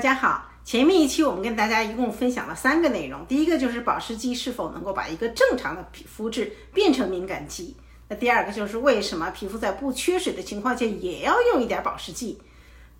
大家好，前面一期我们跟大家一共分享了三个内容，第一个就是保湿肌是否能够把一个正常的皮肤质变成敏感肌，那第二个就是为什么皮肤在不缺水的情况下也要用一点保湿剂，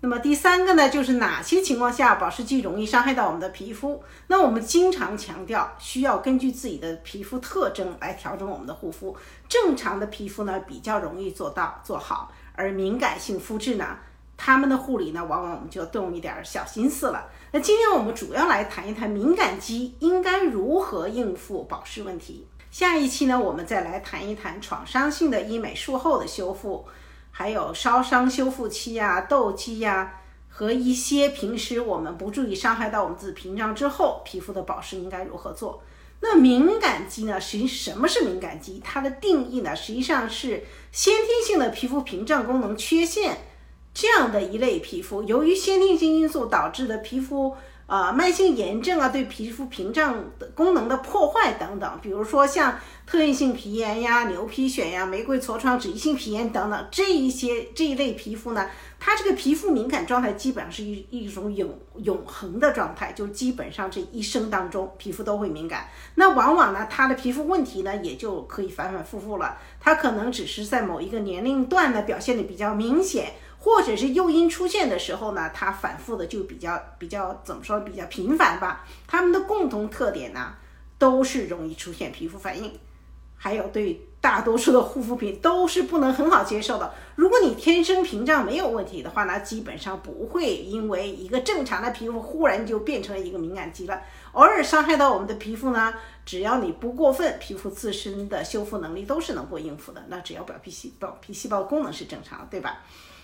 那么第三个呢，就是哪些情况下保湿剂容易伤害到我们的皮肤？那我们经常强调需要根据自己的皮肤特征来调整我们的护肤，正常的皮肤呢比较容易做到做好，而敏感性肤质呢？他们的护理呢，往往我们就动一点小心思了。那今天我们主要来谈一谈敏感肌应该如何应付保湿问题。下一期呢，我们再来谈一谈创伤性的医美术后的修复，还有烧伤修复期呀、痘肌呀，和一些平时我们不注意伤害到我们自己屏障之后，皮肤的保湿应该如何做？那敏感肌呢？实际什么是敏感肌？它的定义呢，实际上是先天性的皮肤屏障功能缺陷。这样的一类皮肤，由于先天性因素导致的皮肤呃慢性炎症啊，对皮肤屏障的功能的破坏等等，比如说像特异性皮炎呀、牛皮癣呀、玫瑰痤疮、脂溢性皮炎等等这一些这一类皮肤呢，它这个皮肤敏感状态基本上是一一种永永恒的状态，就基本上这一生当中皮肤都会敏感。那往往呢，它的皮肤问题呢也就可以反反复复了，它可能只是在某一个年龄段呢表现的比较明显。或者是诱因出现的时候呢，它反复的就比较比较怎么说比较频繁吧。它们的共同特点呢，都是容易出现皮肤反应，还有对大多数的护肤品都是不能很好接受的。如果你天生屏障没有问题的话呢，基本上不会因为一个正常的皮肤忽然就变成了一个敏感肌了。偶尔伤害到我们的皮肤呢，只要你不过分，皮肤自身的修复能力都是能够应付的。那只要表皮细胞皮细胞功能是正常的，对吧？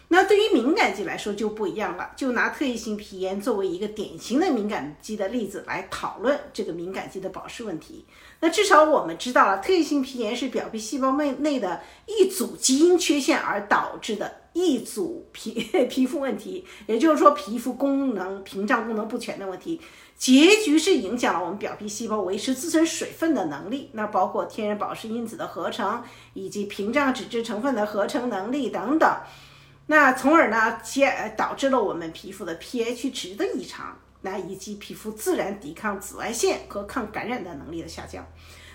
那对于敏感肌来说就不一样了，就拿特异性皮炎作为一个典型的敏感肌的例子来讨论这个敏感肌的保湿问题。那至少我们知道了，特异性皮炎是表皮细胞内内的一组基因缺陷而导致的一组皮 皮肤问题，也就是说皮肤功能屏障功能不全的问题，结局是影响了我们表皮细胞维持自身水分的能力，那包括天然保湿因子的合成以及屏障脂质成分的合成能力等等。那从而呢，接导致了我们皮肤的 pH 值的异常，那以及皮肤自然抵抗紫外线和抗感染的能力的下降。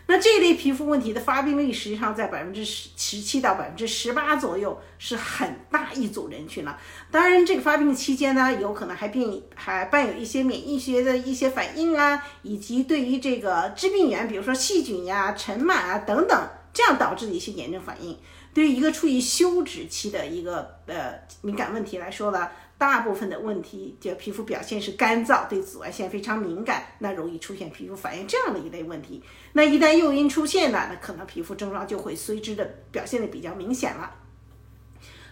那这类皮肤问题的发病率实际上在百分之十十七到百分之十八左右，是很大一组人群了。当然，这个发病期间呢，有可能还并还伴有一些免疫学的一些反应啊，以及对于这个致病源，比如说细菌呀、尘螨啊等等，这样导致的一些炎症反应。对于一个处于休止期的一个呃敏感问题来说呢，大部分的问题就皮肤表现是干燥，对紫外线非常敏感，那容易出现皮肤反应这样的一类问题。那一旦诱因出现呢，那可能皮肤症状就会随之的表现的比较明显了。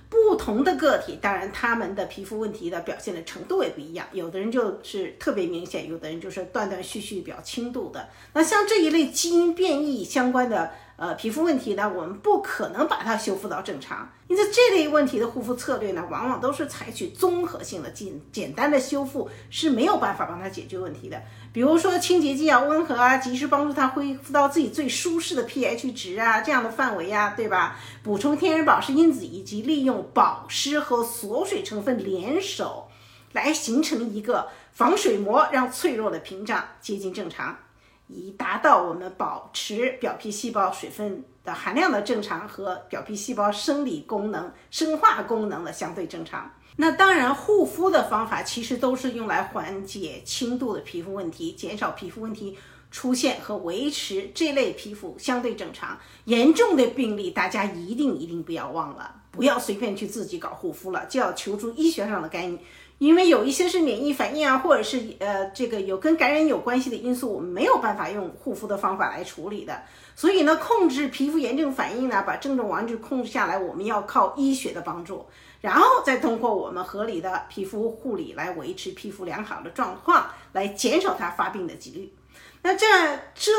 不同的个体，当然他们的皮肤问题的表现的程度也不一样，有的人就是特别明显，有的人就是断断续续比较轻度的。那像这一类基因变异相关的。呃，皮肤问题呢，我们不可能把它修复到正常，因此这类问题的护肤策略呢，往往都是采取综合性的、简简单的修复是没有办法帮它解决问题的。比如说清洁剂啊，温和啊，及时帮助它恢复到自己最舒适的 pH 值啊，这样的范围呀，对吧？补充天然保湿因子，以及利用保湿和锁水成分联手，来形成一个防水膜，让脆弱的屏障接近正常。以达到我们保持表皮细胞水分的含量的正常和表皮细胞生理功能、生化功能的相对正常。那当然，护肤的方法其实都是用来缓解轻度的皮肤问题，减少皮肤问题出现和维持这类皮肤相对正常。严重的病例，大家一定一定不要忘了，不要随便去自己搞护肤了，就要求助医学上的干预。因为有一些是免疫反应啊，或者是呃这个有跟感染有关系的因素，我们没有办法用护肤的方法来处理的。所以呢，控制皮肤炎症反应呢，把症状完全控制下来，我们要靠医学的帮助，然后再通过我们合理的皮肤护理来维持皮肤良好的状况，来减少它发病的几率。那这这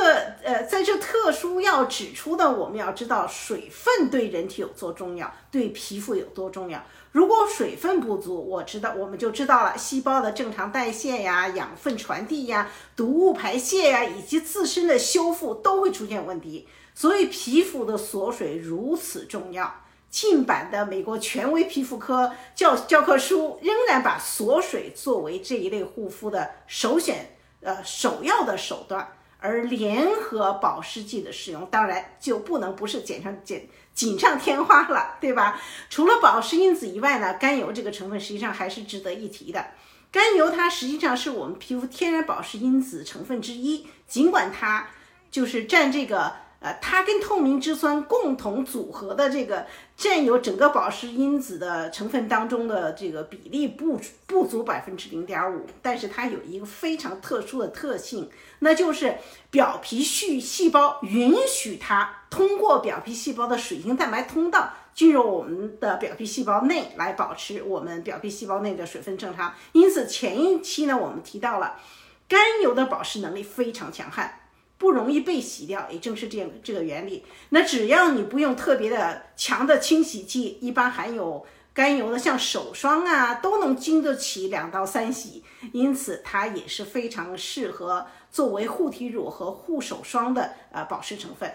呃，在这特殊要指出的，我们要知道水分对人体有多重要，对皮肤有多重要。如果水分不足，我知道我们就知道了，细胞的正常代谢呀、养分传递呀、毒物排泄呀，以及自身的修复都会出现问题。所以皮肤的锁水如此重要。近版的美国权威皮肤科教教科书仍然把锁水作为这一类护肤的首选，呃，首要的手段。而联合保湿剂的使用，当然就不能不是锦上锦锦上添花了，对吧？除了保湿因子以外呢，甘油这个成分实际上还是值得一提的。甘油它实际上是我们皮肤天然保湿因子成分之一，尽管它就是占这个。呃，它跟透明质酸共同组合的这个占有整个保湿因子的成分当中的这个比例不不足百分之零点五，但是它有一个非常特殊的特性，那就是表皮细细胞允许它通过表皮细胞的水晶蛋白通道进入我们的表皮细胞内来保持我们表皮细胞内的水分正常。因此前一期呢，我们提到了甘油的保湿能力非常强悍。不容易被洗掉，也正是这样这个原理。那只要你不用特别的强的清洗剂，一般含有甘油的，像手霜啊，都能经得起两到三洗。因此，它也是非常适合作为护体乳和护手霜的呃保湿成分。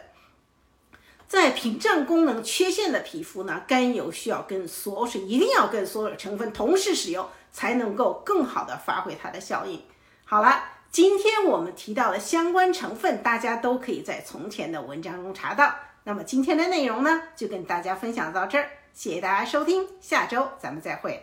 在屏障功能缺陷的皮肤呢，甘油需要跟锁水，一定要跟所有成分同时使用，才能够更好的发挥它的效应。好了。今天我们提到的相关成分，大家都可以在从前的文章中查到。那么今天的内容呢，就跟大家分享到这儿，谢谢大家收听，下周咱们再会。